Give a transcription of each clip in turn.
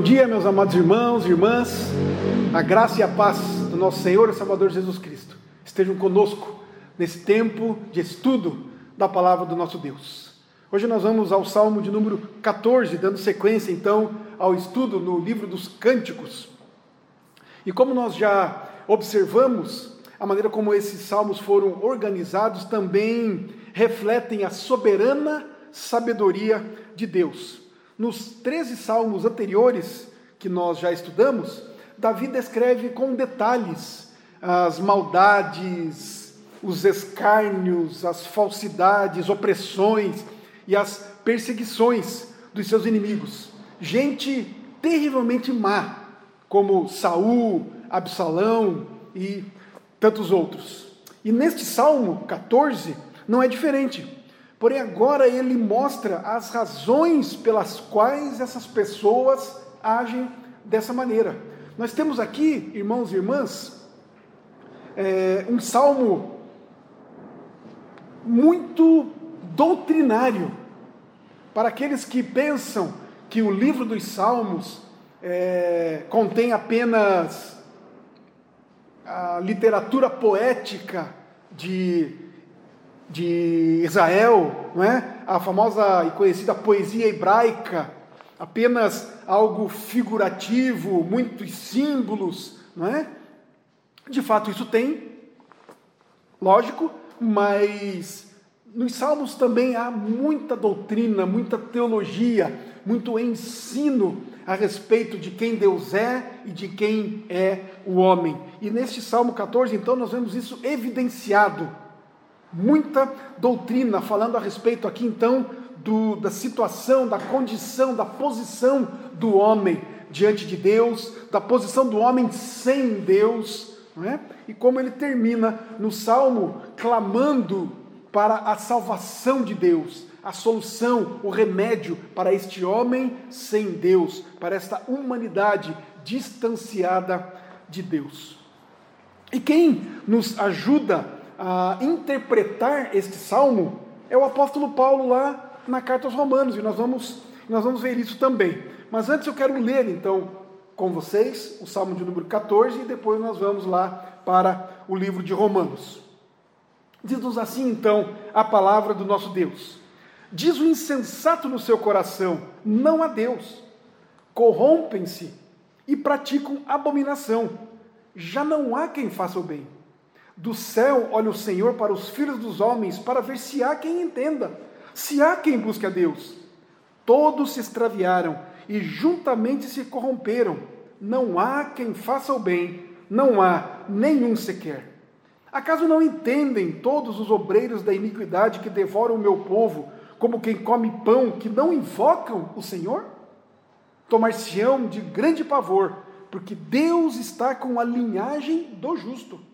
bom dia, meus amados irmãos e irmãs. A graça e a paz do nosso Senhor e Salvador Jesus Cristo estejam conosco nesse tempo de estudo da palavra do nosso Deus. Hoje nós vamos ao Salmo de número 14, dando sequência então ao estudo no livro dos Cânticos. E como nós já observamos, a maneira como esses salmos foram organizados também refletem a soberana sabedoria de Deus. Nos 13 salmos anteriores que nós já estudamos, Davi descreve com detalhes as maldades, os escárnios, as falsidades, opressões e as perseguições dos seus inimigos. Gente terrivelmente má, como Saul, Absalão e tantos outros. E neste Salmo 14 não é diferente. Porém, agora ele mostra as razões pelas quais essas pessoas agem dessa maneira. Nós temos aqui, irmãos e irmãs, é, um salmo muito doutrinário para aqueles que pensam que o livro dos Salmos é, contém apenas a literatura poética de de Israel, não é? a famosa e conhecida poesia hebraica, apenas algo figurativo, muitos símbolos, não é? De fato, isso tem, lógico, mas nos Salmos também há muita doutrina, muita teologia, muito ensino a respeito de quem Deus é e de quem é o homem. E neste Salmo 14, então, nós vemos isso evidenciado Muita doutrina falando a respeito aqui então do, da situação, da condição, da posição do homem diante de Deus, da posição do homem sem Deus, não é? e como ele termina no salmo clamando para a salvação de Deus, a solução, o remédio para este homem sem Deus, para esta humanidade distanciada de Deus. E quem nos ajuda a interpretar este salmo é o apóstolo Paulo lá na carta aos Romanos, e nós vamos, nós vamos ver isso também. Mas antes eu quero ler então com vocês o salmo de número 14 e depois nós vamos lá para o livro de Romanos. Diz-nos assim então a palavra do nosso Deus. Diz o insensato no seu coração: não há Deus. Corrompem-se e praticam abominação. Já não há quem faça o bem. Do céu olha o Senhor para os filhos dos homens, para ver se há quem entenda, se há quem busque a Deus. Todos se extraviaram e juntamente se corromperam. Não há quem faça o bem, não há nenhum sequer. Acaso não entendem todos os obreiros da iniquidade que devoram o meu povo, como quem come pão, que não invocam o Senhor? Tomar-se-ão de grande pavor, porque Deus está com a linhagem do justo.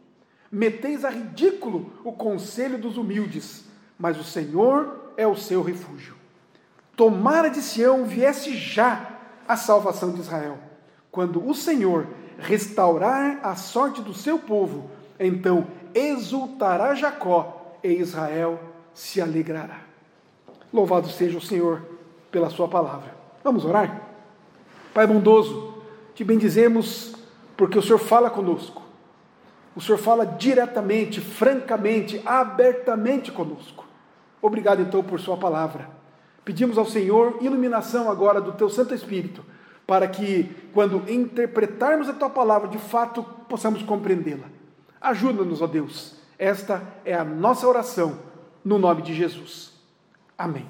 Meteis a ridículo o conselho dos humildes, mas o Senhor é o seu refúgio. Tomara de Sião viesse já a salvação de Israel. Quando o Senhor restaurar a sorte do seu povo, então exultará Jacó e Israel se alegrará. Louvado seja o Senhor pela sua palavra. Vamos orar? Pai bondoso, te bendizemos porque o Senhor fala conosco o Senhor fala diretamente, francamente, abertamente conosco. Obrigado então por Sua palavra. Pedimos ao Senhor iluminação agora do Teu Santo Espírito, para que, quando interpretarmos a Tua palavra, de fato possamos compreendê-la. Ajuda-nos, ó Deus. Esta é a nossa oração, no nome de Jesus. Amém.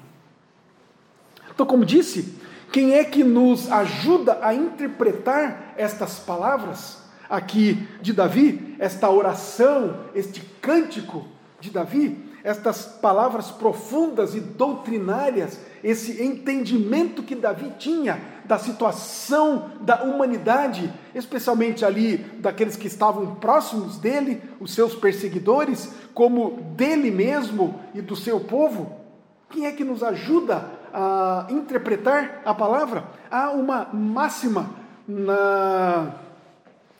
Então, como disse, quem é que nos ajuda a interpretar estas palavras? Aqui de Davi, esta oração, este cântico de Davi, estas palavras profundas e doutrinárias, esse entendimento que Davi tinha da situação da humanidade, especialmente ali daqueles que estavam próximos dele, os seus perseguidores, como dele mesmo e do seu povo. Quem é que nos ajuda a interpretar a palavra? Há uma máxima na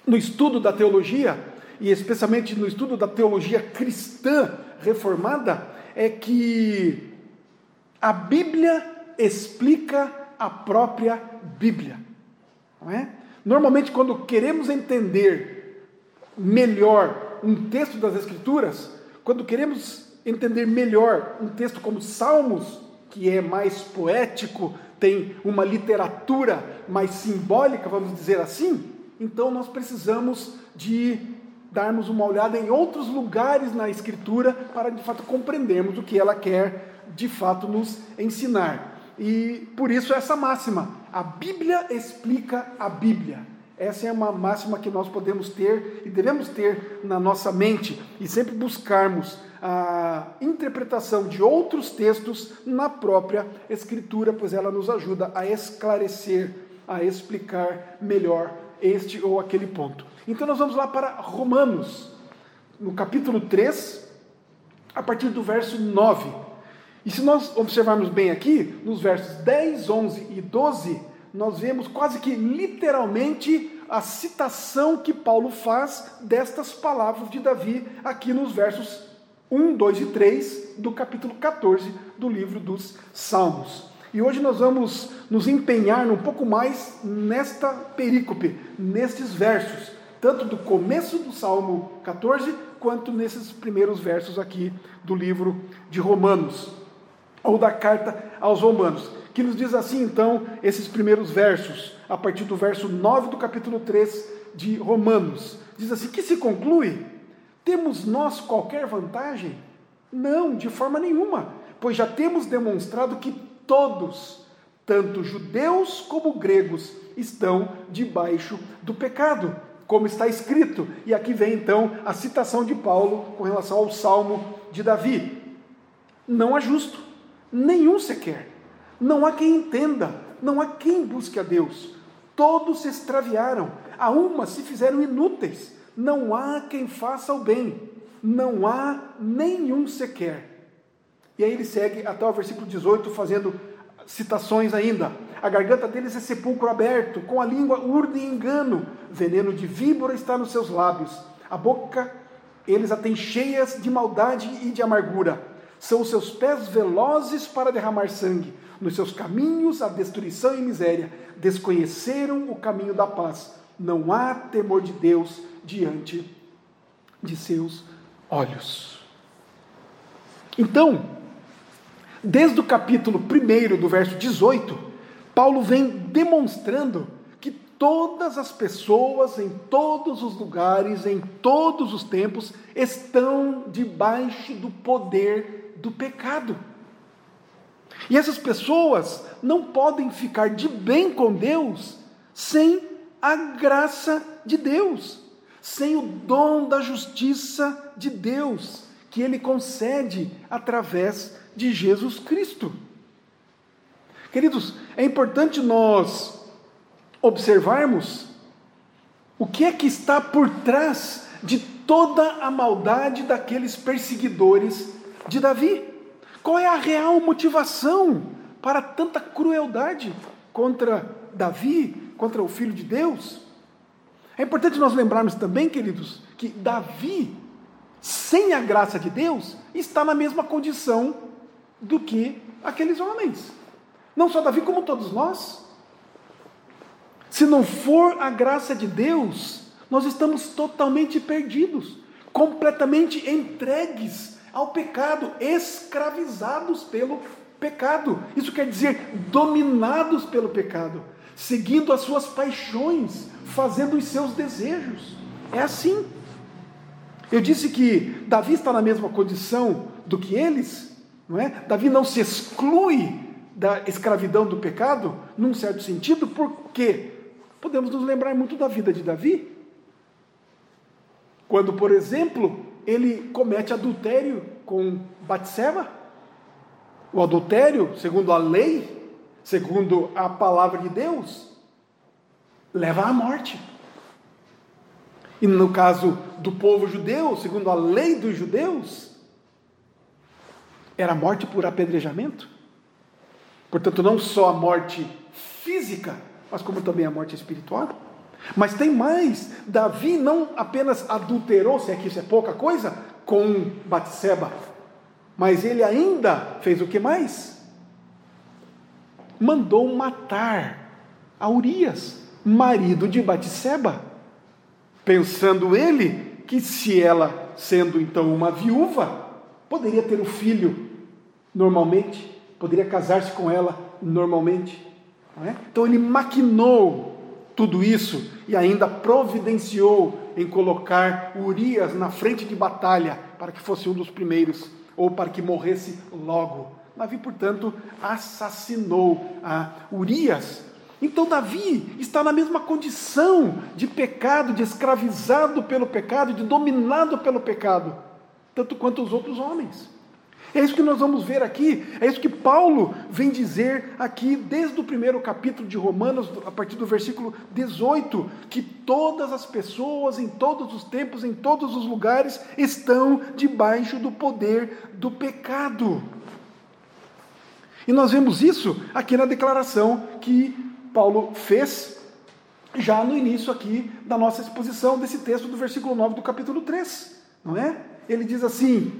no estudo da teologia, e especialmente no estudo da teologia cristã reformada, é que a Bíblia explica a própria Bíblia. Não é? Normalmente, quando queremos entender melhor um texto das Escrituras, quando queremos entender melhor um texto como Salmos, que é mais poético, tem uma literatura mais simbólica, vamos dizer assim, então nós precisamos de darmos uma olhada em outros lugares na Escritura para de fato compreendermos o que ela quer de fato nos ensinar. E por isso essa máxima, a Bíblia explica a Bíblia. Essa é uma máxima que nós podemos ter e devemos ter na nossa mente e sempre buscarmos a interpretação de outros textos na própria Escritura, pois ela nos ajuda a esclarecer, a explicar melhor este ou aquele ponto. Então nós vamos lá para Romanos, no capítulo 3, a partir do verso 9. E se nós observarmos bem aqui, nos versos 10, 11 e 12, nós vemos quase que literalmente a citação que Paulo faz destas palavras de Davi aqui nos versos 1, 2 e 3 do capítulo 14 do livro dos Salmos. E hoje nós vamos nos empenhar um pouco mais nesta perícope, nestes versos, tanto do começo do Salmo 14, quanto nesses primeiros versos aqui do livro de Romanos, ou da carta aos Romanos, que nos diz assim então esses primeiros versos, a partir do verso 9 do capítulo 3 de Romanos. Diz assim: que se conclui temos nós qualquer vantagem? Não, de forma nenhuma, pois já temos demonstrado que todos, tanto judeus como gregos, estão debaixo do pecado, como está escrito. E aqui vem então a citação de Paulo com relação ao salmo de Davi. Não há justo, nenhum sequer. Não há quem entenda, não há quem busque a Deus. Todos se extraviaram, a uma se fizeram inúteis não há quem faça o bem, não há nenhum sequer. E aí ele segue até o versículo 18, fazendo citações ainda. A garganta deles é sepulcro aberto, com a língua urna e engano, veneno de víbora está nos seus lábios. A boca eles a têm cheias de maldade e de amargura. São os seus pés velozes para derramar sangue. Nos seus caminhos a destruição e miséria. Desconheceram o caminho da paz. Não há temor de Deus diante de seus olhos. Então, desde o capítulo 1 do verso 18, Paulo vem demonstrando que todas as pessoas, em todos os lugares, em todos os tempos, estão debaixo do poder do pecado. E essas pessoas não podem ficar de bem com Deus sem a graça de Deus sem o dom da justiça de Deus, que ele concede através de Jesus Cristo. Queridos, é importante nós observarmos o que é que está por trás de toda a maldade daqueles perseguidores de Davi. Qual é a real motivação para tanta crueldade contra Davi, contra o filho de Deus? É importante nós lembrarmos também, queridos, que Davi, sem a graça de Deus, está na mesma condição do que aqueles homens. Não só Davi, como todos nós. Se não for a graça de Deus, nós estamos totalmente perdidos, completamente entregues ao pecado, escravizados pelo pecado. Isso quer dizer dominados pelo pecado, seguindo as suas paixões, fazendo os seus desejos. É assim. Eu disse que Davi está na mesma condição do que eles, não é? Davi não se exclui da escravidão do pecado, num certo sentido, porque podemos nos lembrar muito da vida de Davi. Quando, por exemplo, ele comete adultério com Batseba, o adultério, segundo a lei, segundo a palavra de Deus, leva à morte. E no caso do povo judeu, segundo a lei dos judeus, era a morte por apedrejamento. Portanto, não só a morte física, mas como também a morte espiritual. Mas tem mais: Davi não apenas adulterou, se é que isso é pouca coisa, com Batseba, mas ele ainda fez o que mais? Mandou matar a Urias, marido de Batseba, pensando ele que se ela, sendo então uma viúva, poderia ter um filho normalmente, poderia casar-se com ela normalmente. É? Então ele maquinou tudo isso e ainda providenciou em colocar Urias na frente de batalha para que fosse um dos primeiros ou para que morresse logo. Davi, portanto, assassinou a Urias. Então, Davi está na mesma condição de pecado, de escravizado pelo pecado, de dominado pelo pecado, tanto quanto os outros homens. É isso que nós vamos ver aqui, é isso que Paulo vem dizer aqui desde o primeiro capítulo de Romanos, a partir do versículo 18, que todas as pessoas, em todos os tempos, em todos os lugares, estão debaixo do poder do pecado. E nós vemos isso aqui na declaração que Paulo fez já no início aqui da nossa exposição desse texto do versículo 9 do capítulo 3, não é? Ele diz assim: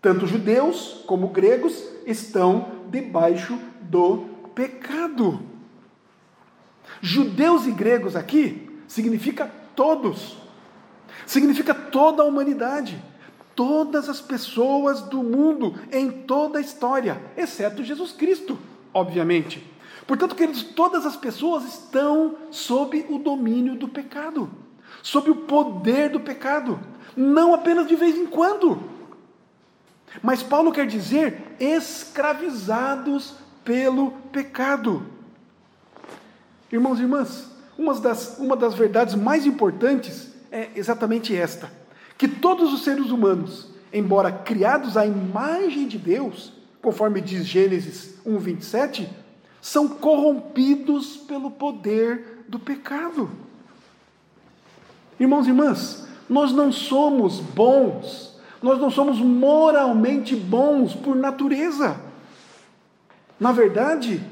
tanto judeus como gregos estão debaixo do pecado. Judeus e gregos aqui significa todos, significa toda a humanidade, todas as pessoas do mundo em toda a história, exceto Jesus Cristo, obviamente. Portanto, queridos, todas as pessoas estão sob o domínio do pecado, sob o poder do pecado, não apenas de vez em quando. Mas Paulo quer dizer escravizados pelo pecado. Irmãos e irmãs, uma das, uma das verdades mais importantes é exatamente esta: que todos os seres humanos, embora criados à imagem de Deus, conforme diz Gênesis 1:27, são corrompidos pelo poder do pecado. Irmãos e irmãs, nós não somos bons nós não somos moralmente bons por natureza. Na verdade,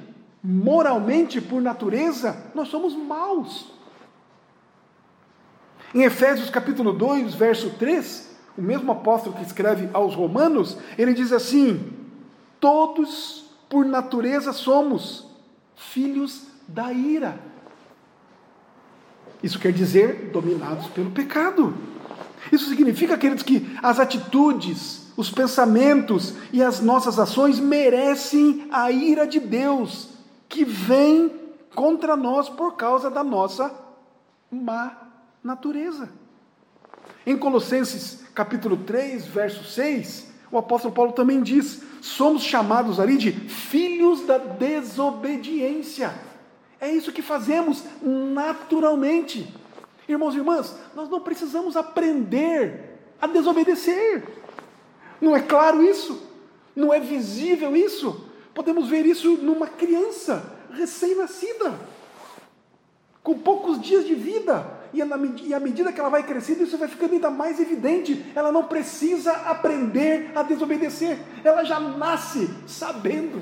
moralmente por natureza, nós somos maus. Em Efésios capítulo 2, verso 3, o mesmo apóstolo que escreve aos Romanos, ele diz assim: Todos por natureza somos filhos da ira. Isso quer dizer dominados pelo pecado. Isso significa, queridos, que as atitudes, os pensamentos e as nossas ações merecem a ira de Deus, que vem contra nós por causa da nossa má natureza. Em Colossenses capítulo 3, verso 6, o apóstolo Paulo também diz: somos chamados ali de filhos da desobediência. É isso que fazemos naturalmente. Irmãos e irmãs, nós não precisamos aprender a desobedecer. Não é claro isso? Não é visível isso? Podemos ver isso numa criança recém-nascida, com poucos dias de vida. E, à medida que ela vai crescendo, isso vai ficando ainda mais evidente. Ela não precisa aprender a desobedecer. Ela já nasce sabendo,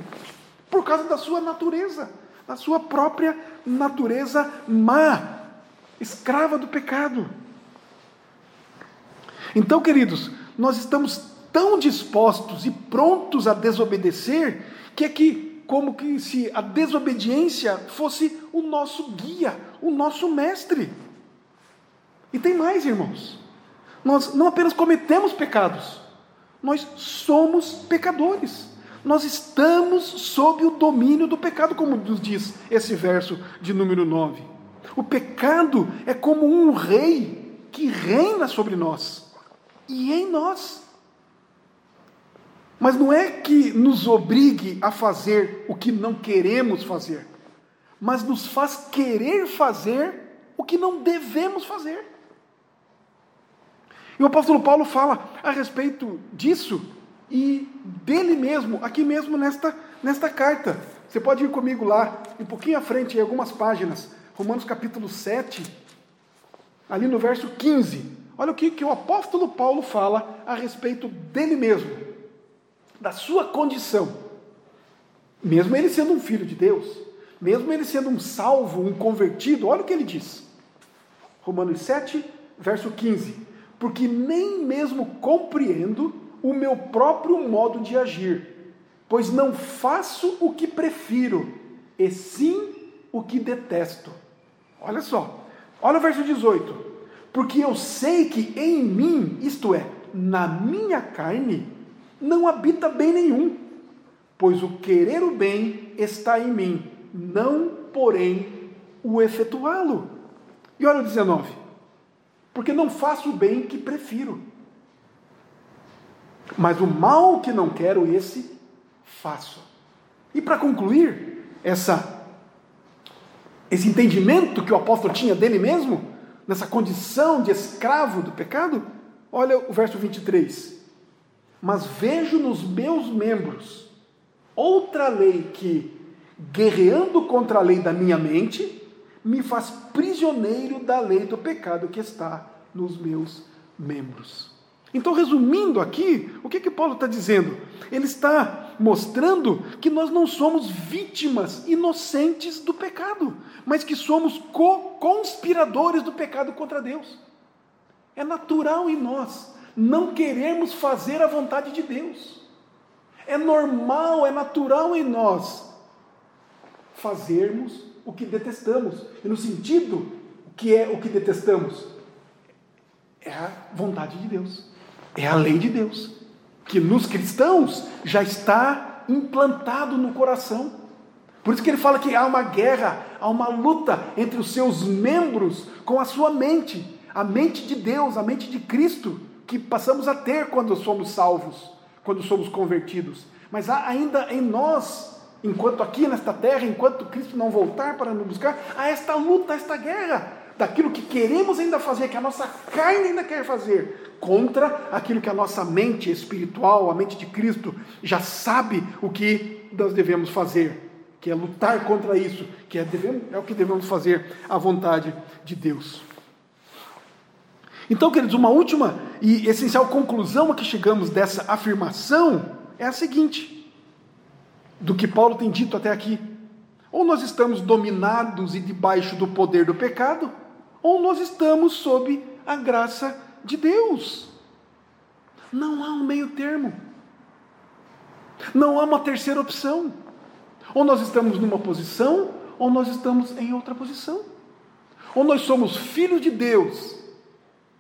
por causa da sua natureza, da sua própria natureza má escrava do pecado. Então, queridos, nós estamos tão dispostos e prontos a desobedecer que é que, como que se a desobediência fosse o nosso guia, o nosso mestre. E tem mais, irmãos. Nós não apenas cometemos pecados, nós somos pecadores. Nós estamos sob o domínio do pecado, como nos diz esse verso de número 9. O pecado é como um rei que reina sobre nós e em nós. Mas não é que nos obrigue a fazer o que não queremos fazer, mas nos faz querer fazer o que não devemos fazer. E o apóstolo Paulo fala a respeito disso e dele mesmo, aqui mesmo nesta, nesta carta. Você pode ir comigo lá, um pouquinho à frente, em algumas páginas, Romanos capítulo 7, ali no verso 15. Olha o que, que o apóstolo Paulo fala a respeito dele mesmo, da sua condição. Mesmo ele sendo um filho de Deus, mesmo ele sendo um salvo, um convertido, olha o que ele diz. Romanos 7, verso 15. Porque nem mesmo compreendo o meu próprio modo de agir, pois não faço o que prefiro, e sim o que detesto. Olha só, olha o verso 18. Porque eu sei que em mim, isto é, na minha carne, não habita bem nenhum, pois o querer o bem está em mim, não, porém, o efetuá-lo. E olha o 19. Porque não faço o bem que prefiro, mas o mal que não quero, esse faço. E para concluir essa esse entendimento que o apóstolo tinha dele mesmo, nessa condição de escravo do pecado, olha o verso 23. Mas vejo nos meus membros outra lei que, guerreando contra a lei da minha mente, me faz prisioneiro da lei do pecado que está nos meus membros. Então, resumindo aqui, o que, que Paulo está dizendo? Ele está mostrando que nós não somos vítimas inocentes do pecado, mas que somos co-conspiradores do pecado contra Deus. É natural em nós não queremos fazer a vontade de Deus. É normal, é natural em nós fazermos o que detestamos. E no sentido, que é o que detestamos? É a vontade de Deus. É a lei de Deus, que nos cristãos já está implantado no coração. Por isso que ele fala que há uma guerra, há uma luta entre os seus membros com a sua mente, a mente de Deus, a mente de Cristo, que passamos a ter quando somos salvos, quando somos convertidos. Mas há ainda em nós, enquanto aqui nesta terra, enquanto Cristo não voltar para nos buscar, há esta luta, esta guerra daquilo que queremos ainda fazer, que a nossa carne ainda quer fazer, contra aquilo que a nossa mente espiritual, a mente de Cristo, já sabe o que nós devemos fazer, que é lutar contra isso, que é, devemos, é o que devemos fazer à vontade de Deus. Então, queridos, uma última e essencial conclusão a que chegamos dessa afirmação é a seguinte: do que Paulo tem dito até aqui. Ou nós estamos dominados e debaixo do poder do pecado, ou nós estamos sob a graça de Deus. Não há um meio termo. Não há uma terceira opção. Ou nós estamos numa posição, ou nós estamos em outra posição. Ou nós somos filhos de Deus,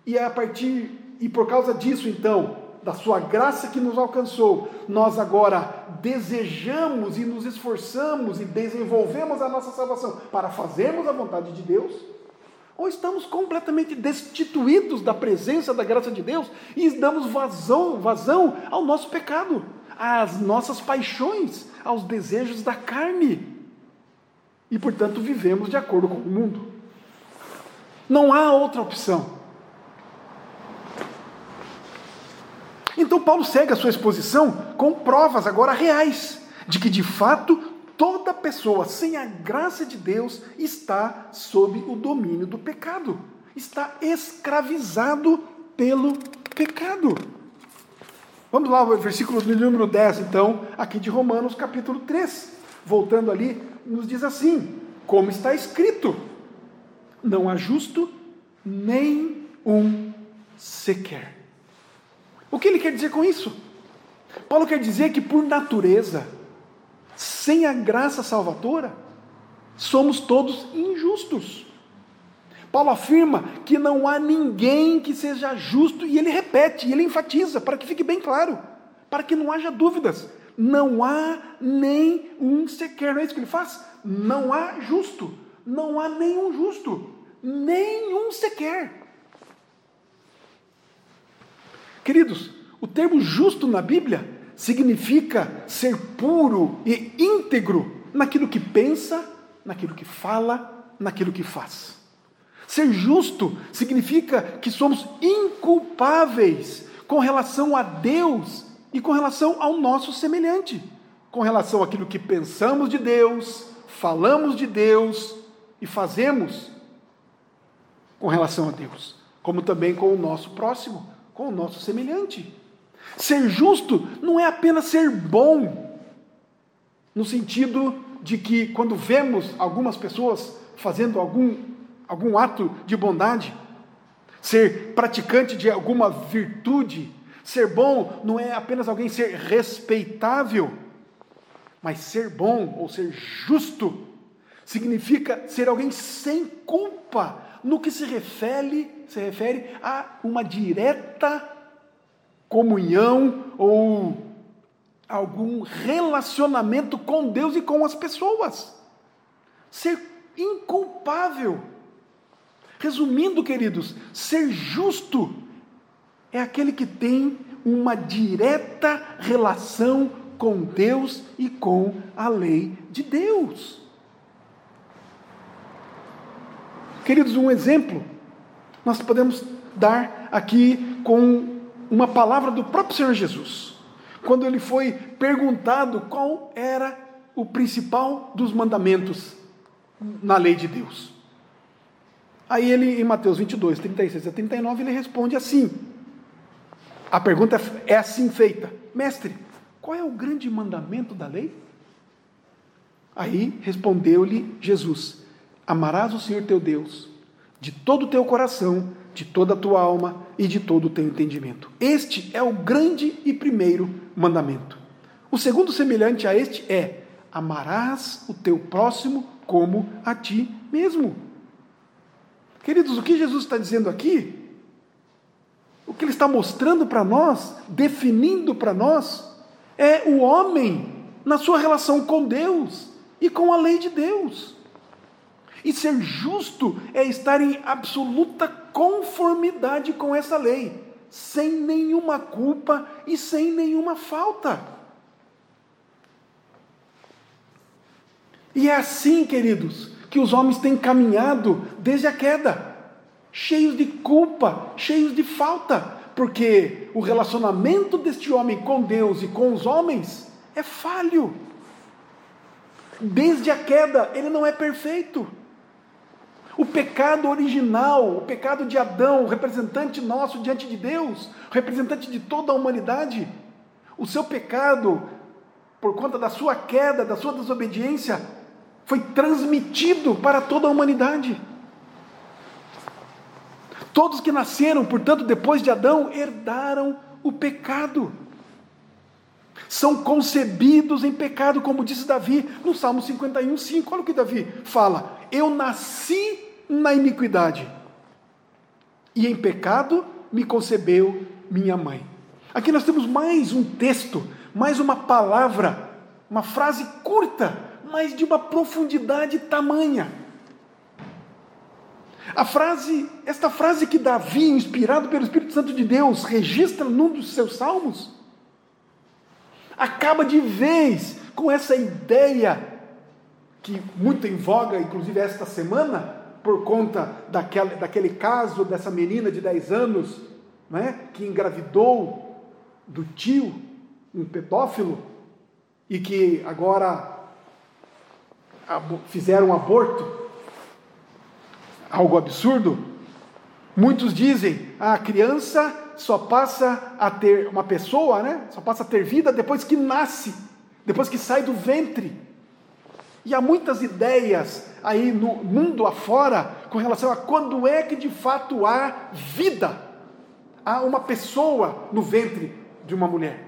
e é a partir, e por causa disso, então, da sua graça que nos alcançou, nós agora desejamos e nos esforçamos e desenvolvemos a nossa salvação para fazermos a vontade de Deus ou estamos completamente destituídos da presença da graça de Deus e damos vazão, vazão ao nosso pecado, às nossas paixões, aos desejos da carne. E, portanto, vivemos de acordo com o mundo. Não há outra opção. Então, Paulo segue a sua exposição com provas agora reais de que, de fato, Toda pessoa sem a graça de Deus está sob o domínio do pecado, está escravizado pelo pecado. Vamos lá, versículo número 10, então, aqui de Romanos, capítulo 3. Voltando ali, nos diz assim: como está escrito, não há justo nem um sequer. O que ele quer dizer com isso? Paulo quer dizer que, por natureza, sem a graça salvadora, somos todos injustos. Paulo afirma que não há ninguém que seja justo, e ele repete, ele enfatiza, para que fique bem claro, para que não haja dúvidas. Não há nem um sequer, não é isso que ele faz? Não há justo, não há nenhum justo, nenhum sequer. Queridos, o termo justo na Bíblia significa ser puro e íntegro naquilo que pensa, naquilo que fala, naquilo que faz. Ser justo significa que somos inculpáveis com relação a Deus e com relação ao nosso semelhante, com relação àquilo que pensamos de Deus, falamos de Deus e fazemos com relação a Deus, como também com o nosso próximo, com o nosso semelhante. Ser justo não é apenas ser bom, no sentido de que quando vemos algumas pessoas fazendo algum, algum ato de bondade, ser praticante de alguma virtude, ser bom não é apenas alguém ser respeitável, mas ser bom ou ser justo significa ser alguém sem culpa, no que se refere, se refere a uma direta comunhão ou algum relacionamento com Deus e com as pessoas. Ser inculpável. Resumindo, queridos, ser justo é aquele que tem uma direta relação com Deus e com a lei de Deus. Queridos, um exemplo nós podemos dar aqui com uma palavra do próprio Senhor Jesus, quando ele foi perguntado qual era o principal dos mandamentos na lei de Deus. Aí ele, em Mateus 22, 36 a 39, ele responde assim: a pergunta é assim feita: Mestre, qual é o grande mandamento da lei? Aí respondeu-lhe Jesus: Amarás o Senhor teu Deus de todo o teu coração, de toda a tua alma e de todo o teu entendimento. Este é o grande e primeiro mandamento. O segundo semelhante a este é: amarás o teu próximo como a ti mesmo. Queridos, o que Jesus está dizendo aqui o que ele está mostrando para nós, definindo para nós, é o homem na sua relação com Deus e com a lei de Deus. E ser justo é estar em absoluta conformidade com essa lei, sem nenhuma culpa e sem nenhuma falta. E é assim, queridos, que os homens têm caminhado desde a queda cheios de culpa, cheios de falta, porque o relacionamento deste homem com Deus e com os homens é falho. Desde a queda, ele não é perfeito. O pecado original, o pecado de Adão, o representante nosso diante de Deus, o representante de toda a humanidade, o seu pecado, por conta da sua queda, da sua desobediência, foi transmitido para toda a humanidade. Todos que nasceram, portanto, depois de Adão, herdaram o pecado. São concebidos em pecado, como disse Davi no Salmo 51, 5. Olha o que Davi fala: Eu nasci na iniquidade, e em pecado me concebeu minha mãe. Aqui nós temos mais um texto, mais uma palavra, uma frase curta, mas de uma profundidade tamanha. A frase, esta frase que Davi, inspirado pelo Espírito Santo de Deus, registra num dos seus salmos, acaba de vez com essa ideia que muito em voga, inclusive esta semana, por conta daquele, daquele caso dessa menina de 10 anos, né, que engravidou do tio, um pedófilo, e que agora fizeram um aborto algo absurdo? Muitos dizem ah, a criança só passa a ter uma pessoa, né? Só passa a ter vida depois que nasce, depois que sai do ventre. E há muitas ideias aí no mundo afora com relação a quando é que de fato há vida, há uma pessoa no ventre de uma mulher.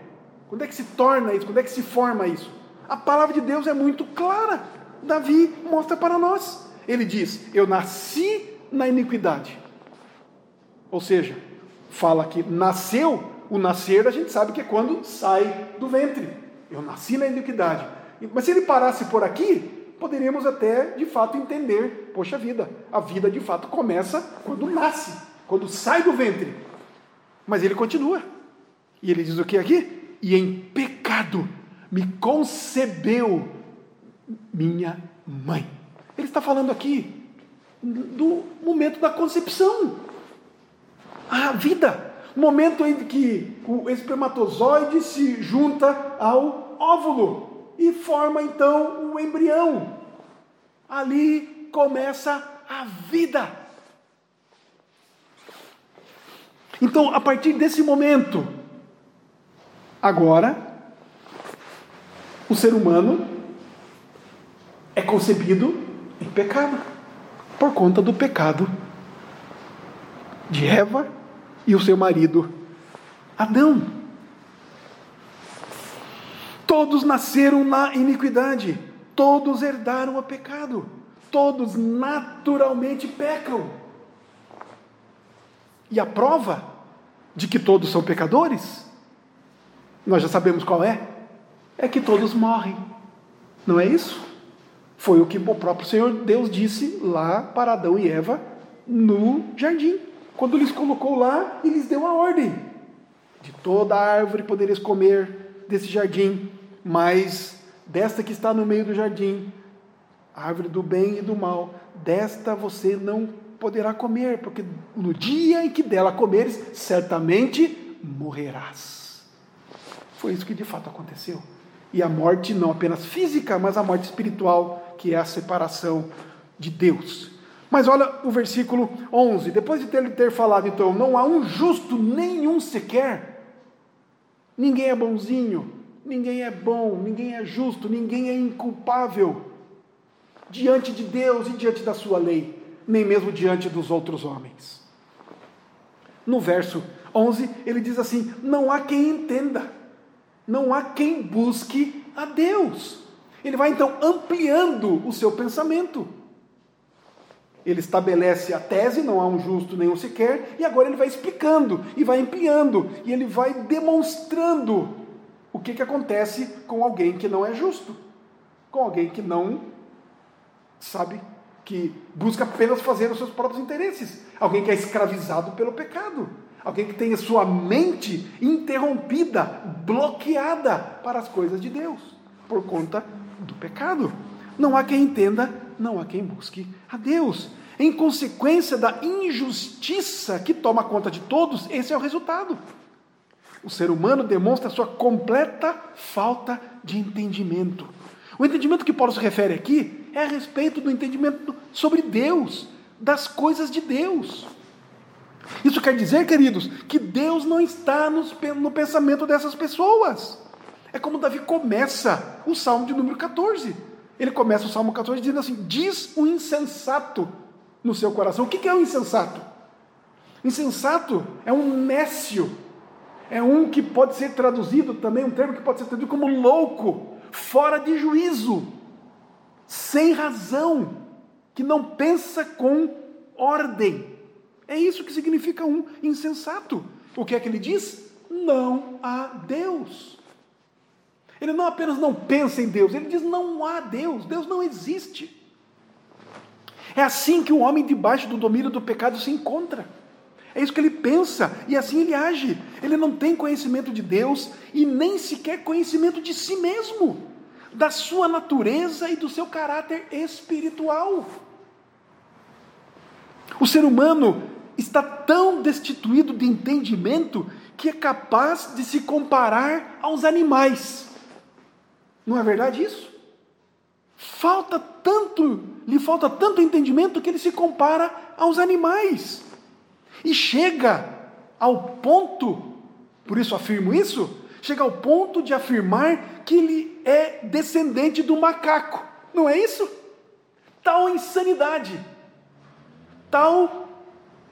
Quando é que se torna isso? Quando é que se forma isso? A palavra de Deus é muito clara. Davi mostra para nós. Ele diz: Eu nasci na iniquidade. Ou seja, fala que nasceu, o nascer a gente sabe que é quando sai do ventre. Eu nasci na iniquidade. Mas se ele parasse por aqui, poderíamos até de fato entender: poxa vida, a vida de fato começa quando nasce, quando sai do ventre. Mas ele continua. E ele diz o que aqui? E em pecado me concebeu minha mãe. Ele está falando aqui do momento da concepção. A vida. Momento em que o espermatozoide se junta ao óvulo e forma então o embrião. Ali começa a vida. Então, a partir desse momento, agora, o ser humano é concebido em pecado, por conta do pecado de Eva e o seu marido Adão. Todos nasceram na iniquidade, todos herdaram o pecado, todos naturalmente pecam. E a prova de que todos são pecadores, nós já sabemos qual é, é que todos morrem. Não é isso? Foi o que o próprio Senhor Deus disse lá para Adão e Eva no jardim. Quando lhes colocou lá e lhes deu a ordem: de toda árvore podereis comer desse jardim, mas desta que está no meio do jardim, árvore do bem e do mal, desta você não poderá comer, porque no dia em que dela comeres, certamente morrerás. Foi isso que de fato aconteceu. E a morte não apenas física, mas a morte espiritual, que é a separação de Deus. Mas olha o versículo 11. Depois de ele ter falado, então, não há um justo nenhum sequer. Ninguém é bonzinho, ninguém é bom, ninguém é justo, ninguém é inculpável diante de Deus e diante da sua lei, nem mesmo diante dos outros homens. No verso 11, ele diz assim: Não há quem entenda, não há quem busque a Deus. Ele vai então ampliando o seu pensamento. Ele estabelece a tese, não há um justo nenhum sequer, e agora ele vai explicando, e vai ampliando, e ele vai demonstrando o que, que acontece com alguém que não é justo, com alguém que não sabe que busca apenas fazer os seus próprios interesses, alguém que é escravizado pelo pecado, alguém que tem a sua mente interrompida, bloqueada para as coisas de Deus, por conta do pecado. Não há quem entenda, não há quem busque a Deus. Em consequência da injustiça que toma conta de todos, esse é o resultado. O ser humano demonstra sua completa falta de entendimento. O entendimento que Paulo se refere aqui é a respeito do entendimento sobre Deus, das coisas de Deus. Isso quer dizer, queridos, que Deus não está no pensamento dessas pessoas. É como Davi começa o Salmo de número 14. Ele começa o Salmo 14 dizendo assim: Diz o insensato no seu coração. O que é o insensato? Insensato é um nécio, é um que pode ser traduzido também, um termo que pode ser traduzido como louco, fora de juízo, sem razão, que não pensa com ordem. É isso que significa um insensato. O que é que ele diz? Não há Deus. Ele não apenas não pensa em Deus, ele diz não há Deus, Deus não existe. É assim que o homem debaixo do domínio do pecado se encontra. É isso que ele pensa e assim ele age. Ele não tem conhecimento de Deus e nem sequer conhecimento de si mesmo, da sua natureza e do seu caráter espiritual. O ser humano está tão destituído de entendimento que é capaz de se comparar aos animais. Não é verdade isso? Falta tanto, lhe falta tanto entendimento que ele se compara aos animais. E chega ao ponto, por isso afirmo isso, chega ao ponto de afirmar que ele é descendente do macaco. Não é isso? Tal insanidade, tal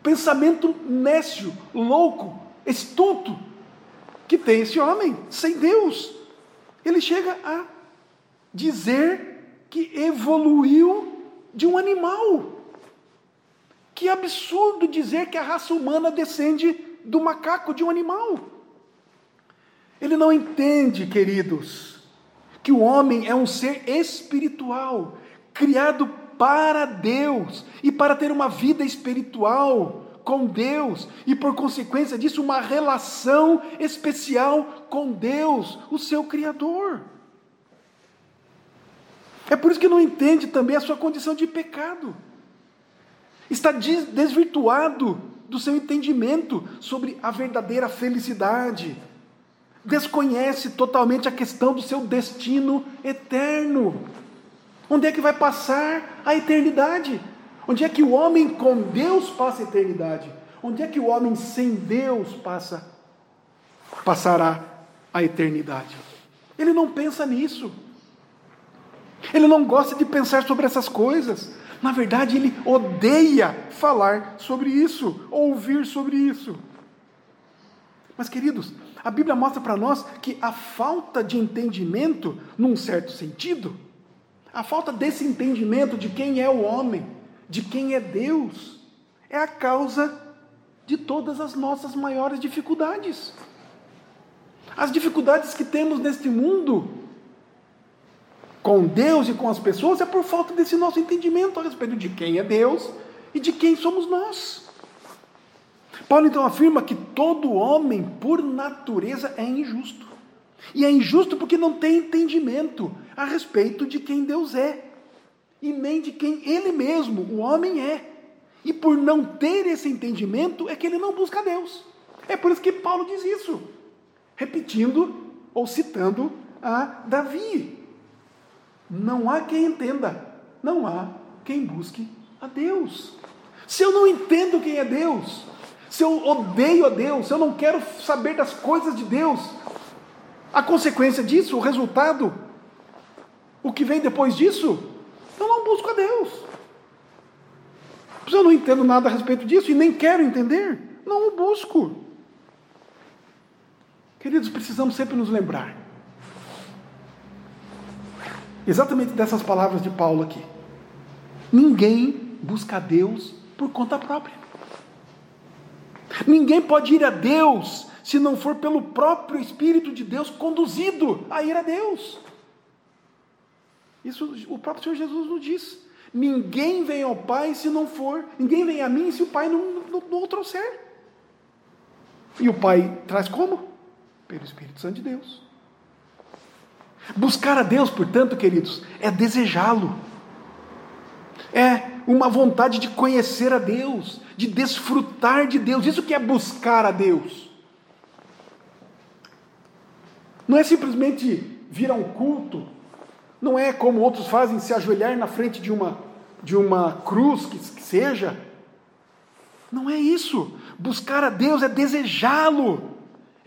pensamento nécio, louco, estulto que tem esse homem sem Deus. Ele chega a dizer que evoluiu de um animal. Que absurdo dizer que a raça humana descende do macaco, de um animal. Ele não entende, queridos, que o homem é um ser espiritual, criado para Deus e para ter uma vida espiritual com Deus e, por consequência disso, uma relação especial com Deus, o seu Criador. É por isso que não entende também a sua condição de pecado está desvirtuado do seu entendimento sobre a verdadeira felicidade, desconhece totalmente a questão do seu destino eterno. Onde é que vai passar a eternidade? Onde é que o homem com Deus passa a eternidade? Onde é que o homem sem Deus passa passará a eternidade? Ele não pensa nisso. Ele não gosta de pensar sobre essas coisas. Na verdade, ele odeia falar sobre isso, ouvir sobre isso. Mas, queridos, a Bíblia mostra para nós que a falta de entendimento, num certo sentido, A falta desse entendimento de quem é o homem, de quem é Deus, é a causa de todas as nossas maiores dificuldades. As dificuldades que temos neste mundo com Deus e com as pessoas é por falta desse nosso entendimento a respeito de quem é Deus e de quem somos nós. Paulo então afirma que todo homem, por natureza, é injusto. E é injusto porque não tem entendimento a respeito de quem Deus é, e nem de quem ele mesmo, o homem, é. E por não ter esse entendimento, é que ele não busca Deus. É por isso que Paulo diz isso, repetindo ou citando a Davi. Não há quem entenda, não há quem busque a Deus. Se eu não entendo quem é Deus, se eu odeio a Deus, se eu não quero saber das coisas de Deus, a consequência disso, o resultado, o que vem depois disso, eu não busco a Deus. Se eu não entendo nada a respeito disso e nem quero entender, não o busco. Queridos, precisamos sempre nos lembrar exatamente dessas palavras de Paulo aqui. Ninguém busca a Deus por conta própria. Ninguém pode ir a Deus se não for pelo próprio Espírito de Deus conduzido a ir a Deus. Isso o próprio Senhor Jesus nos diz. Ninguém vem ao Pai se não for, ninguém vem a mim se o Pai não, não, não o trouxer. E o Pai traz como? Pelo Espírito Santo de Deus. Buscar a Deus, portanto, queridos, é desejá-lo. É uma vontade de conhecer a Deus, de desfrutar de Deus. Isso que é buscar a Deus. Não é simplesmente vir a um culto, não é como outros fazem, se ajoelhar na frente de uma, de uma cruz, que, que seja. Não é isso. Buscar a Deus é desejá-lo,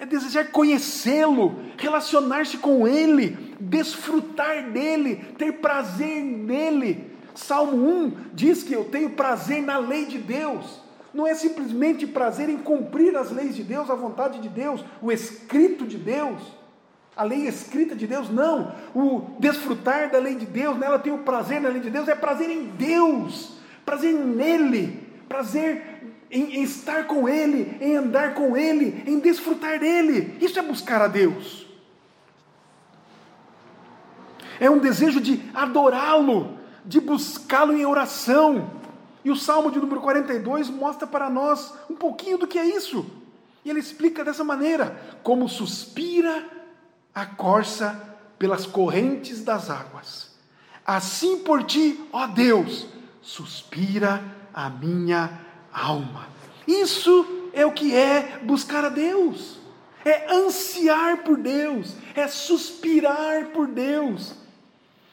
é desejar conhecê-lo, relacionar-se com Ele, desfrutar dele, ter prazer nele. Salmo 1 diz que eu tenho prazer na lei de Deus. Não é simplesmente prazer em cumprir as leis de Deus, a vontade de Deus, o escrito de Deus, a lei escrita de Deus, não. O desfrutar da lei de Deus, nela tem o prazer na lei de Deus, é prazer em Deus, prazer nele, prazer em, em estar com Ele, em andar com Ele, em desfrutar dele. Isso é buscar a Deus. É um desejo de adorá-lo, de buscá-lo em oração. E o Salmo de número 42 mostra para nós um pouquinho do que é isso. E ele explica dessa maneira: como suspira a corça pelas correntes das águas. Assim por ti, ó Deus, suspira a minha alma. Isso é o que é buscar a Deus, é ansiar por Deus, é suspirar por Deus.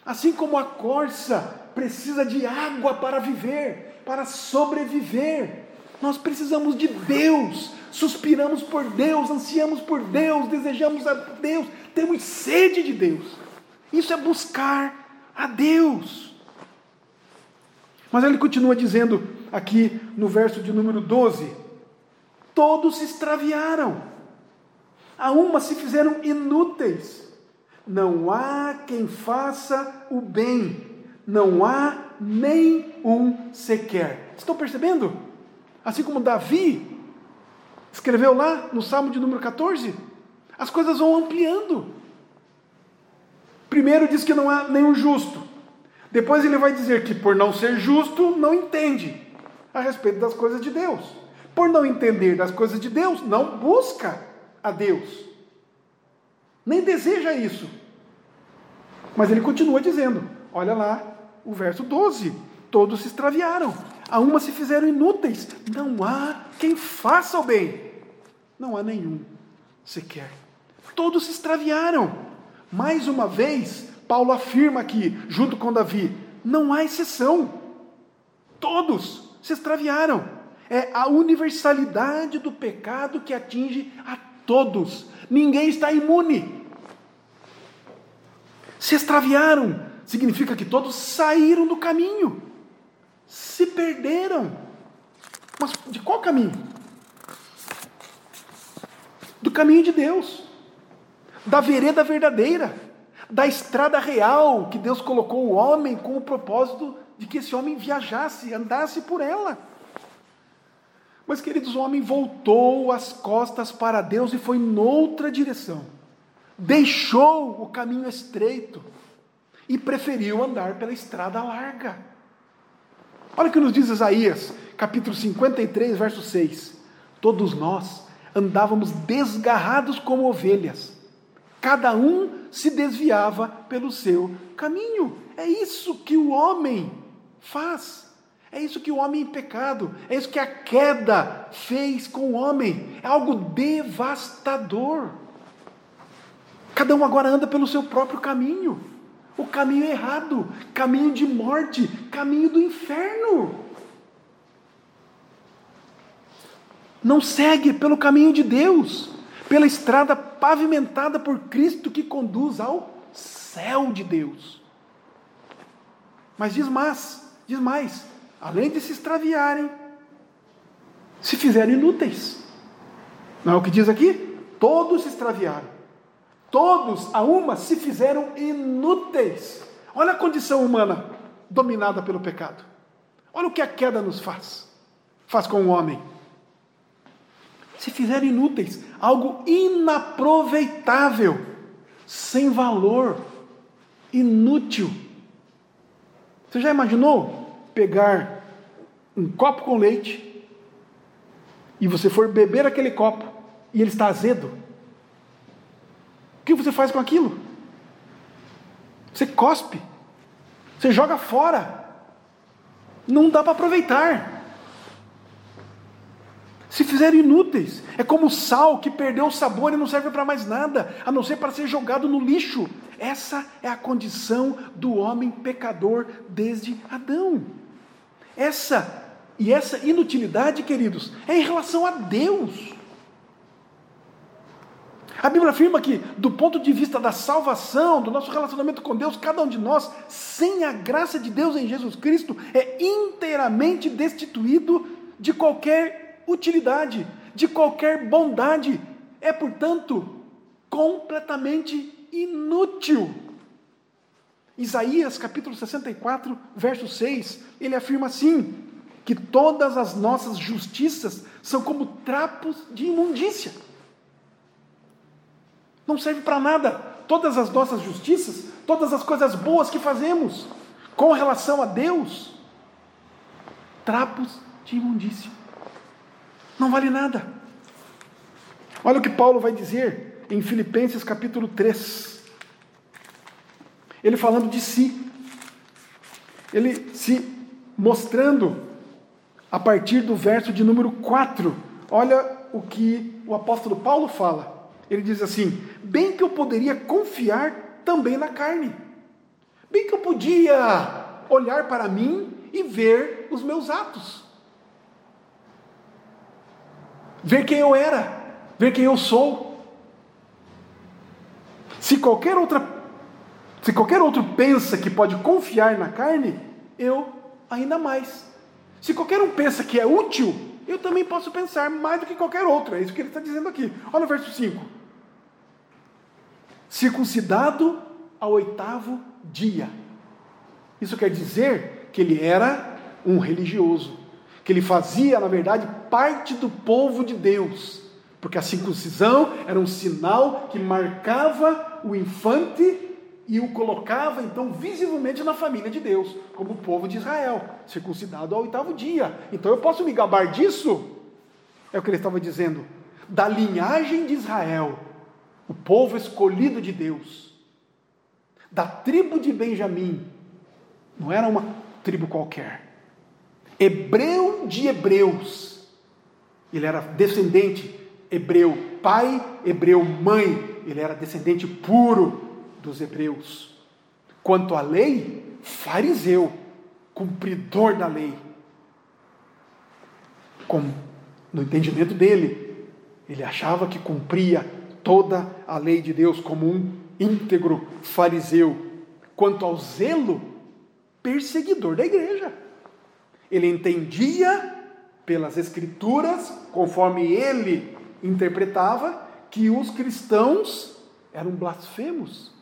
Assim como a corça precisa de água para viver, para sobreviver, nós precisamos de Deus, suspiramos por Deus, ansiamos por Deus, desejamos a Deus, temos sede de Deus. Isso é buscar a Deus. Mas ele continua dizendo aqui no verso de número 12: todos se extraviaram, a uma se fizeram inúteis, não há quem faça o bem, não há nem um sequer. Estão percebendo? Assim como Davi escreveu lá no Salmo de número 14, as coisas vão ampliando. Primeiro diz que não há nenhum justo. Depois ele vai dizer que por não ser justo, não entende a respeito das coisas de Deus. Por não entender das coisas de Deus, não busca a Deus. Nem deseja isso. Mas ele continua dizendo: olha lá o verso 12: todos se extraviaram, a uma se fizeram inúteis, não há quem faça o bem, não há nenhum sequer. Todos se extraviaram. Mais uma vez, Paulo afirma aqui, junto com Davi, não há exceção. Todos se extraviaram. É a universalidade do pecado que atinge a todos. Ninguém está imune. Se extraviaram, significa que todos saíram do caminho, se perderam. Mas de qual caminho? Do caminho de Deus, da vereda verdadeira, da estrada real que Deus colocou o homem com o propósito de que esse homem viajasse, andasse por ela. Mas, queridos, o homem voltou as costas para Deus e foi noutra direção. Deixou o caminho estreito e preferiu andar pela estrada larga. Olha o que nos diz Isaías, capítulo 53, verso 6. Todos nós andávamos desgarrados como ovelhas, cada um se desviava pelo seu caminho. É isso que o homem faz. É isso que o homem em pecado, é isso que a queda fez com o homem. É algo devastador. Cada um agora anda pelo seu próprio caminho. O caminho errado, caminho de morte, caminho do inferno. Não segue pelo caminho de Deus, pela estrada pavimentada por Cristo que conduz ao céu de Deus. Mas diz mais, diz mais, além de se extraviarem, se fizerem inúteis. Não é o que diz aqui? Todos se extraviaram. Todos a uma se fizeram inúteis. Olha a condição humana dominada pelo pecado. Olha o que a queda nos faz. Faz com o homem. Se fizeram inúteis, algo inaproveitável, sem valor, inútil. Você já imaginou pegar um copo com leite e você for beber aquele copo e ele está azedo? que você faz com aquilo? Você cospe, você joga fora, não dá para aproveitar. Se fizerem inúteis, é como o sal que perdeu o sabor e não serve para mais nada, a não ser para ser jogado no lixo. Essa é a condição do homem pecador desde Adão. Essa e essa inutilidade, queridos, é em relação a Deus. A Bíblia afirma que, do ponto de vista da salvação, do nosso relacionamento com Deus, cada um de nós, sem a graça de Deus em Jesus Cristo, é inteiramente destituído de qualquer utilidade, de qualquer bondade. É, portanto, completamente inútil. Isaías capítulo 64, verso 6, ele afirma assim: que todas as nossas justiças são como trapos de imundícia não serve para nada. Todas as nossas justiças, todas as coisas boas que fazemos com relação a Deus, trapos de imundícia. Não vale nada. Olha o que Paulo vai dizer em Filipenses capítulo 3. Ele falando de si. Ele se mostrando a partir do verso de número 4. Olha o que o apóstolo Paulo fala. Ele diz assim: bem que eu poderia confiar também na carne, bem que eu podia olhar para mim e ver os meus atos, ver quem eu era, ver quem eu sou. Se qualquer outra se qualquer outro pensa que pode confiar na carne, eu ainda mais. Se qualquer um pensa que é útil, eu também posso pensar mais do que qualquer outro. É isso que ele está dizendo aqui. Olha o verso 5 circuncidado ao oitavo dia. Isso quer dizer que ele era um religioso, que ele fazia, na verdade, parte do povo de Deus, porque a circuncisão era um sinal que marcava o infante e o colocava então visivelmente na família de Deus, como o povo de Israel, circuncidado ao oitavo dia. Então eu posso me gabar disso? É o que ele estava dizendo. Da linhagem de Israel, o povo escolhido de Deus, da tribo de Benjamim, não era uma tribo qualquer, hebreu de hebreus, ele era descendente hebreu, pai hebreu, mãe, ele era descendente puro dos hebreus. Quanto à lei, fariseu, cumpridor da lei. Com, no entendimento dele, ele achava que cumpria toda a lei de Deus como um íntegro fariseu. Quanto ao zelo, perseguidor da igreja. Ele entendia pelas Escrituras, conforme ele interpretava, que os cristãos eram blasfemos.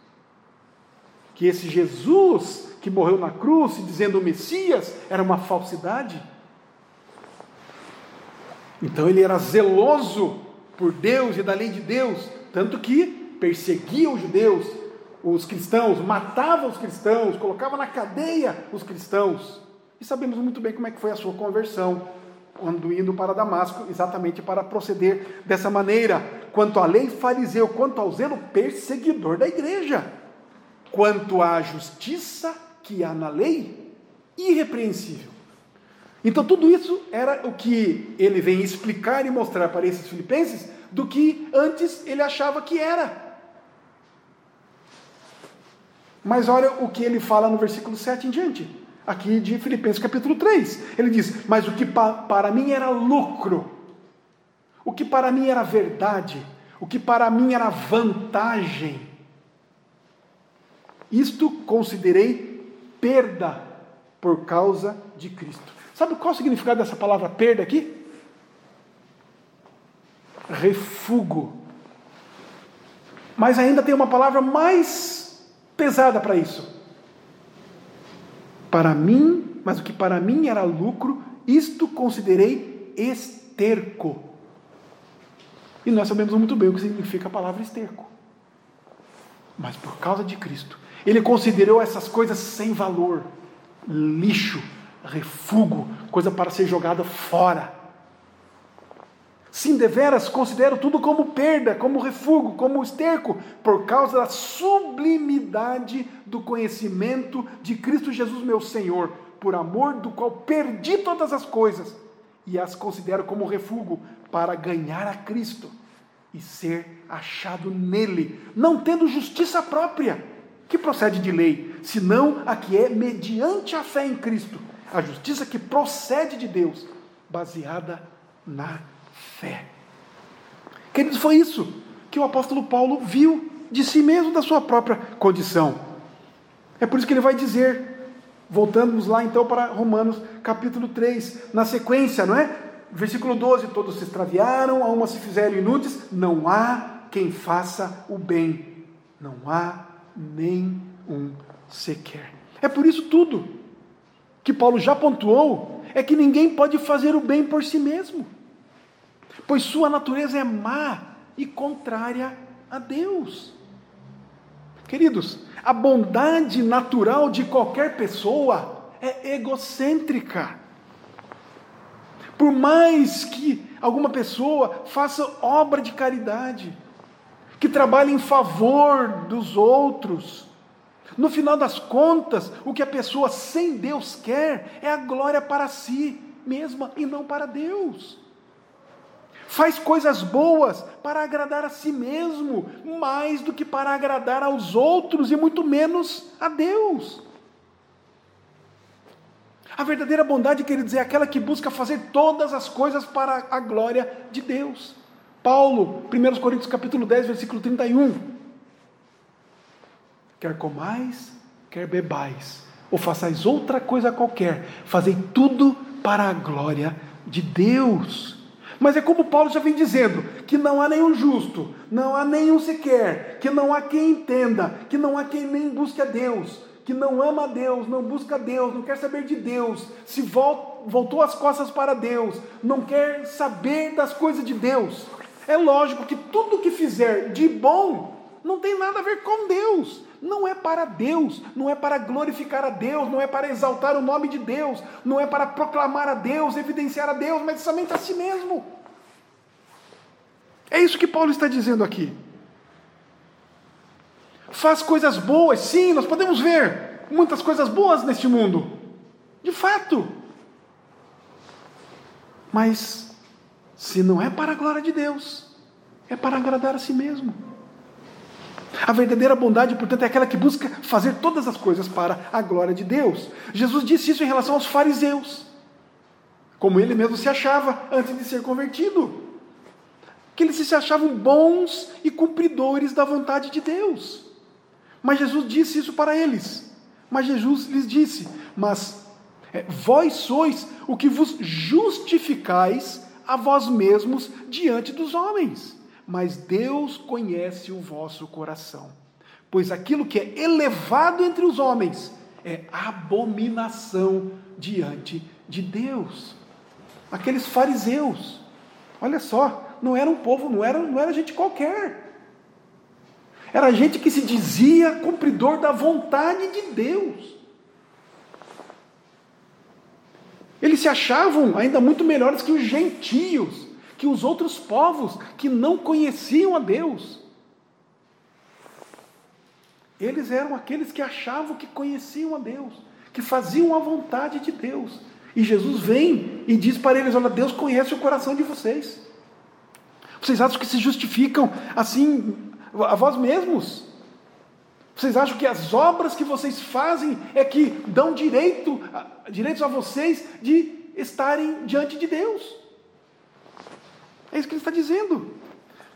Que esse Jesus que morreu na cruz, dizendo o Messias, era uma falsidade. Então ele era zeloso por Deus e da lei de Deus, tanto que perseguia os judeus, os cristãos, matava os cristãos, colocava na cadeia os cristãos. E sabemos muito bem como é que foi a sua conversão, quando indo para Damasco, exatamente para proceder dessa maneira. Quanto à lei, fariseu, quanto ao zelo, perseguidor da igreja. Quanto à justiça que há na lei, irrepreensível. Então, tudo isso era o que ele vem explicar e mostrar para esses filipenses do que antes ele achava que era. Mas olha o que ele fala no versículo 7 em diante, aqui de Filipenses capítulo 3. Ele diz: Mas o que para mim era lucro, o que para mim era verdade, o que para mim era vantagem, isto considerei perda por causa de Cristo. Sabe qual o significado dessa palavra perda aqui? Refugo. Mas ainda tem uma palavra mais pesada para isso. Para mim, mas o que para mim era lucro, isto considerei esterco. E nós sabemos muito bem o que significa a palavra esterco. Mas por causa de Cristo, ele considerou essas coisas sem valor, lixo, refúgio, coisa para ser jogada fora. Sim, deveras considero tudo como perda, como refúgio, como esterco, por causa da sublimidade do conhecimento de Cristo Jesus, meu Senhor, por amor do qual perdi todas as coisas e as considero como refúgio para ganhar a Cristo e ser achado nele, não tendo justiça própria, que procede de lei, senão a que é mediante a fé em Cristo a justiça que procede de Deus, baseada na fé. Queridos, foi isso que o apóstolo Paulo viu de si mesmo, da sua própria condição. É por isso que ele vai dizer, voltamos lá então para Romanos capítulo 3, na sequência, não é? Versículo 12: Todos se extraviaram, a uma se fizeram inúteis, não há quem faça o bem, não há nem um sequer. É por isso tudo que Paulo já pontuou é que ninguém pode fazer o bem por si mesmo, pois sua natureza é má e contrária a Deus. Queridos, a bondade natural de qualquer pessoa é egocêntrica. Por mais que alguma pessoa faça obra de caridade, que trabalhe em favor dos outros, no final das contas, o que a pessoa sem Deus quer é a glória para si mesma e não para Deus. Faz coisas boas para agradar a si mesmo, mais do que para agradar aos outros e muito menos a Deus. A verdadeira bondade, queridos, é aquela que busca fazer todas as coisas para a glória de Deus. Paulo, 1 Coríntios capítulo 10, versículo 31 quer comais, quer bebais, ou façais outra coisa qualquer, fazei tudo para a glória de Deus. Mas é como Paulo já vem dizendo: que não há nenhum justo, não há nenhum sequer, que não há quem entenda, que não há quem nem busque a Deus, que não ama a Deus, não busca a Deus, não quer saber de Deus, se voltou as costas para Deus, não quer saber das coisas de Deus. É lógico que tudo que fizer de bom não tem nada a ver com Deus, não é para Deus, não é para glorificar a Deus, não é para exaltar o nome de Deus, não é para proclamar a Deus, evidenciar a Deus, mas somente a si mesmo. É isso que Paulo está dizendo aqui. Faz coisas boas, sim, nós podemos ver muitas coisas boas neste mundo, de fato. Mas, se não é para a glória de Deus, é para agradar a si mesmo. A verdadeira bondade, portanto, é aquela que busca fazer todas as coisas para a glória de Deus. Jesus disse isso em relação aos fariseus, como ele mesmo se achava antes de ser convertido. Que eles se achavam bons e cumpridores da vontade de Deus. Mas Jesus disse isso para eles. Mas Jesus lhes disse: Mas é, vós sois o que vos justificais a vós mesmos diante dos homens mas Deus conhece o vosso coração. pois aquilo que é elevado entre os homens é abominação diante de Deus. Aqueles fariseus, olha só, não era um povo, não era, não era gente qualquer. Era gente que se dizia cumpridor da vontade de Deus. Eles se achavam ainda muito melhores que os gentios, que os outros povos que não conheciam a Deus. Eles eram aqueles que achavam que conheciam a Deus, que faziam a vontade de Deus. E Jesus vem e diz para eles: Olha, Deus conhece o coração de vocês. Vocês acham que se justificam assim a vós mesmos? Vocês acham que as obras que vocês fazem é que dão direito, direitos a vocês de estarem diante de Deus? É isso que ele está dizendo.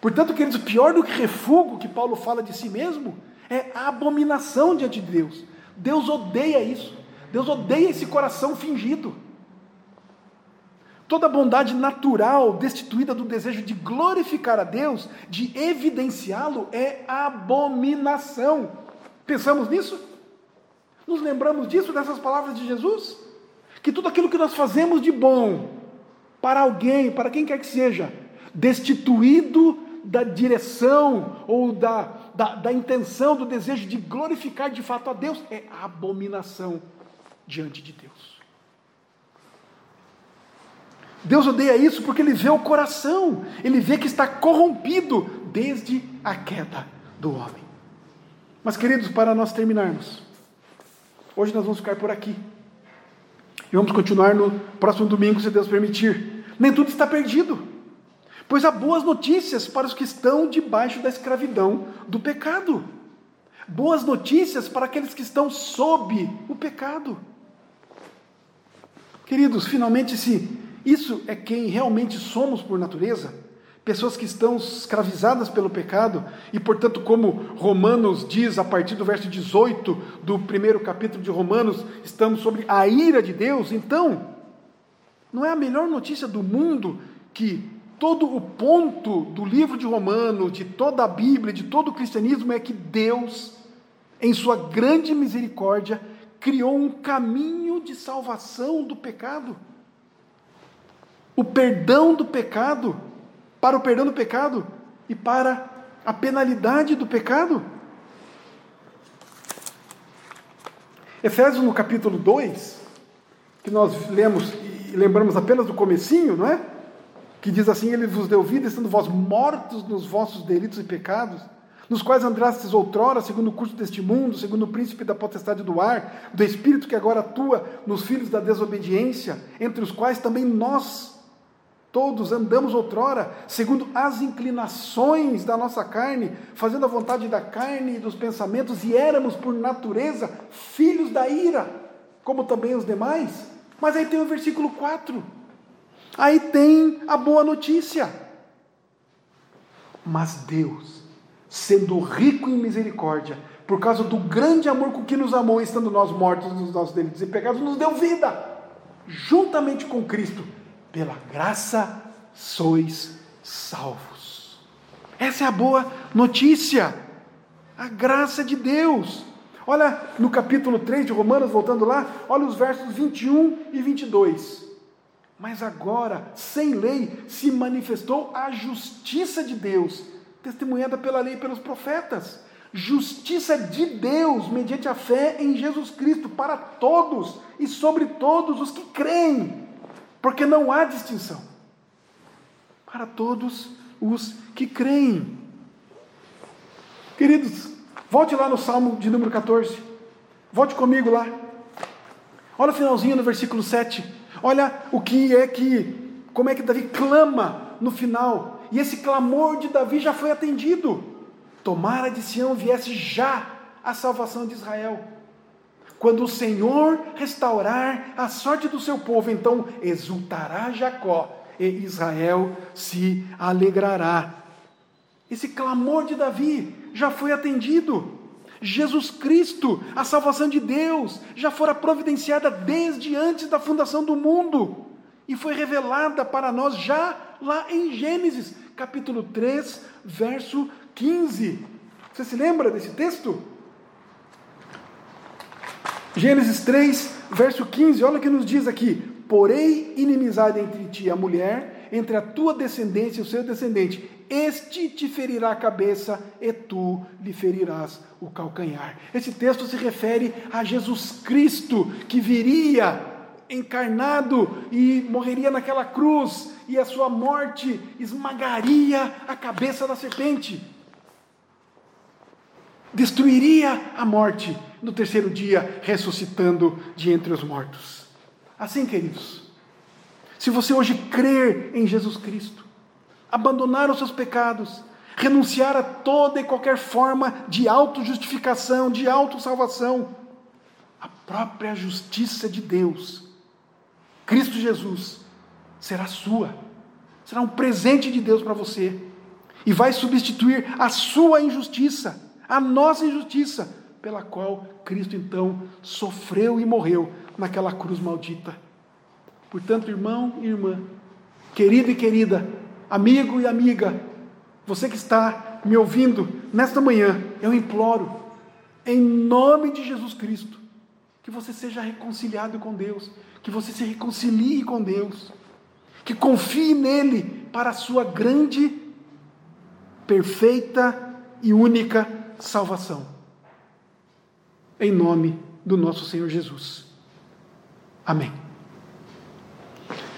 Portanto, queridos, pior do que refúgio que Paulo fala de si mesmo é a abominação diante de Deus. Deus odeia isso. Deus odeia esse coração fingido. Toda bondade natural, destituída do desejo de glorificar a Deus, de evidenciá-lo, é abominação. Pensamos nisso? Nos lembramos disso, dessas palavras de Jesus? Que tudo aquilo que nós fazemos de bom para alguém, para quem quer que seja, destituído da direção ou da, da, da intenção, do desejo de glorificar de fato a Deus, é abominação diante de Deus. Deus odeia isso porque ele vê o coração, ele vê que está corrompido desde a queda do homem. Mas, queridos, para nós terminarmos, hoje nós vamos ficar por aqui. E vamos continuar no próximo domingo, se Deus permitir. Nem tudo está perdido, pois há boas notícias para os que estão debaixo da escravidão do pecado. Boas notícias para aqueles que estão sob o pecado. Queridos, finalmente, se isso é quem realmente somos por natureza, pessoas que estão escravizadas pelo pecado, e portanto, como Romanos diz a partir do verso 18 do primeiro capítulo de Romanos, estamos sobre a ira de Deus, então, não é a melhor notícia do mundo que todo o ponto do livro de Romanos, de toda a Bíblia, de todo o cristianismo é que Deus, em sua grande misericórdia, criou um caminho de salvação do pecado. O perdão do pecado, para o perdão do pecado e para a penalidade do pecado. Efésios no capítulo 2, que nós lemos e lembramos apenas do comecinho, não é? Que diz assim, ele vos deu vida, estando vós mortos nos vossos delitos e pecados, nos quais andrastes outrora, segundo o curso deste mundo, segundo o príncipe da potestade do ar, do espírito que agora atua nos filhos da desobediência, entre os quais também nós Todos andamos outrora segundo as inclinações da nossa carne, fazendo a vontade da carne e dos pensamentos, e éramos, por natureza, filhos da ira, como também os demais. Mas aí tem o versículo 4. Aí tem a boa notícia. Mas Deus, sendo rico em misericórdia, por causa do grande amor com que nos amou, estando nós mortos nos nossos delitos e pecados, nos deu vida, juntamente com Cristo pela graça sois salvos. Essa é a boa notícia. A graça de Deus. Olha no capítulo 3 de Romanos, voltando lá, olha os versos 21 e 22. Mas agora, sem lei, se manifestou a justiça de Deus, testemunhada pela lei e pelos profetas. Justiça de Deus, mediante a fé em Jesus Cristo, para todos e sobre todos os que creem porque não há distinção para todos os que creem. Queridos, volte lá no Salmo de número 14. Volte comigo lá. Olha o finalzinho no versículo 7. Olha o que é que, como é que Davi clama no final. E esse clamor de Davi já foi atendido. Tomara de Sião viesse já a salvação de Israel. Quando o Senhor restaurar a sorte do seu povo, então exultará Jacó e Israel se alegrará. Esse clamor de Davi já foi atendido. Jesus Cristo, a salvação de Deus, já fora providenciada desde antes da fundação do mundo e foi revelada para nós já lá em Gênesis, capítulo 3, verso 15. Você se lembra desse texto? Gênesis 3, verso 15, olha o que nos diz aqui: Porém, inimizade entre ti e a mulher, entre a tua descendência e o seu descendente. Este te ferirá a cabeça e tu lhe ferirás o calcanhar. Esse texto se refere a Jesus Cristo, que viria encarnado e morreria naquela cruz, e a sua morte esmagaria a cabeça da serpente. Destruiria a morte no terceiro dia, ressuscitando de entre os mortos. Assim, queridos, se você hoje crer em Jesus Cristo, abandonar os seus pecados, renunciar a toda e qualquer forma de autojustificação, de autossalvação, a própria justiça de Deus, Cristo Jesus, será sua, será um presente de Deus para você, e vai substituir a sua injustiça, a nossa injustiça, pela qual Cristo então sofreu e morreu naquela cruz maldita. Portanto, irmão e irmã, querido e querida, amigo e amiga, você que está me ouvindo nesta manhã, eu imploro, em nome de Jesus Cristo, que você seja reconciliado com Deus, que você se reconcilie com Deus, que confie nele para a sua grande, perfeita e única salvação. Em nome do nosso Senhor Jesus. Amém.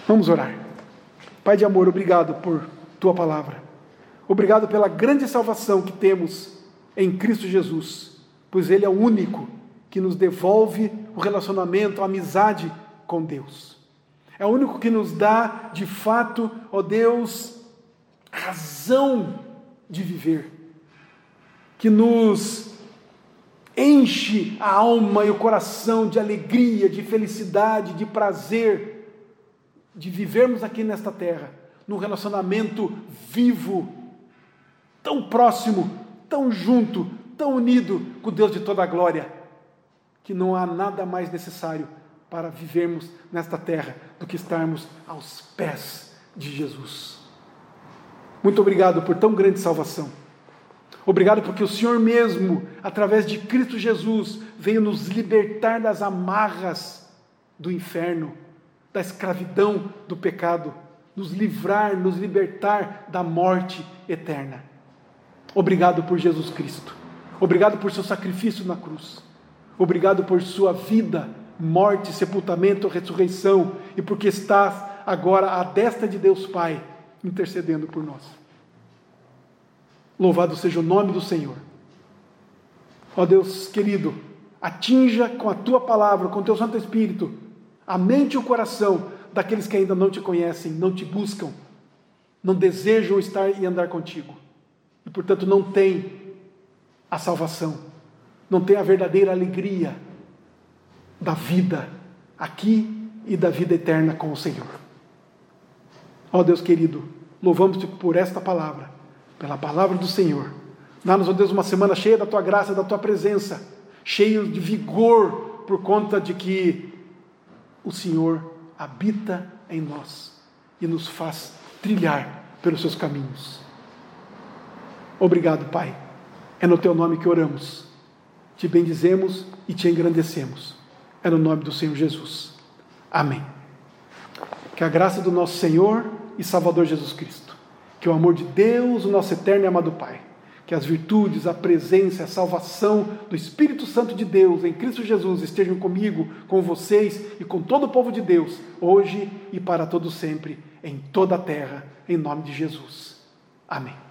Vamos orar. Pai de amor, obrigado por tua palavra. Obrigado pela grande salvação que temos em Cristo Jesus, pois Ele é o único que nos devolve o relacionamento, a amizade com Deus. É o único que nos dá, de fato, ó Deus, razão de viver, que nos enche a alma e o coração de alegria, de felicidade, de prazer de vivermos aqui nesta terra, num relacionamento vivo, tão próximo, tão junto, tão unido com Deus de toda a glória, que não há nada mais necessário para vivermos nesta terra do que estarmos aos pés de Jesus. Muito obrigado por tão grande salvação. Obrigado porque o Senhor mesmo, através de Cristo Jesus, veio nos libertar das amarras do inferno da escravidão do pecado, nos livrar, nos libertar da morte eterna. Obrigado por Jesus Cristo. Obrigado por seu sacrifício na cruz. Obrigado por sua vida, morte, sepultamento, ressurreição e porque estás agora à destra de Deus Pai, intercedendo por nós. Louvado seja o nome do Senhor. Ó Deus querido, atinja com a tua palavra, com o teu Santo Espírito, a mente e o coração daqueles que ainda não te conhecem, não te buscam, não desejam estar e andar contigo, e portanto não têm a salvação, não têm a verdadeira alegria da vida aqui e da vida eterna com o Senhor. Ó Deus querido, louvamos-te por esta palavra, pela palavra do Senhor. Dá-nos, ó Deus, uma semana cheia da tua graça, da tua presença, cheio de vigor por conta de que o Senhor habita em nós e nos faz trilhar pelos seus caminhos. Obrigado, Pai. É no teu nome que oramos. Te bendizemos e te engrandecemos. É no nome do Senhor Jesus. Amém. Que a graça do nosso Senhor e Salvador Jesus Cristo, que o amor de Deus, o nosso eterno e amado Pai, que as virtudes, a presença, a salvação do Espírito Santo de Deus em Cristo Jesus estejam comigo, com vocês e com todo o povo de Deus, hoje e para todo sempre, em toda a terra, em nome de Jesus. Amém.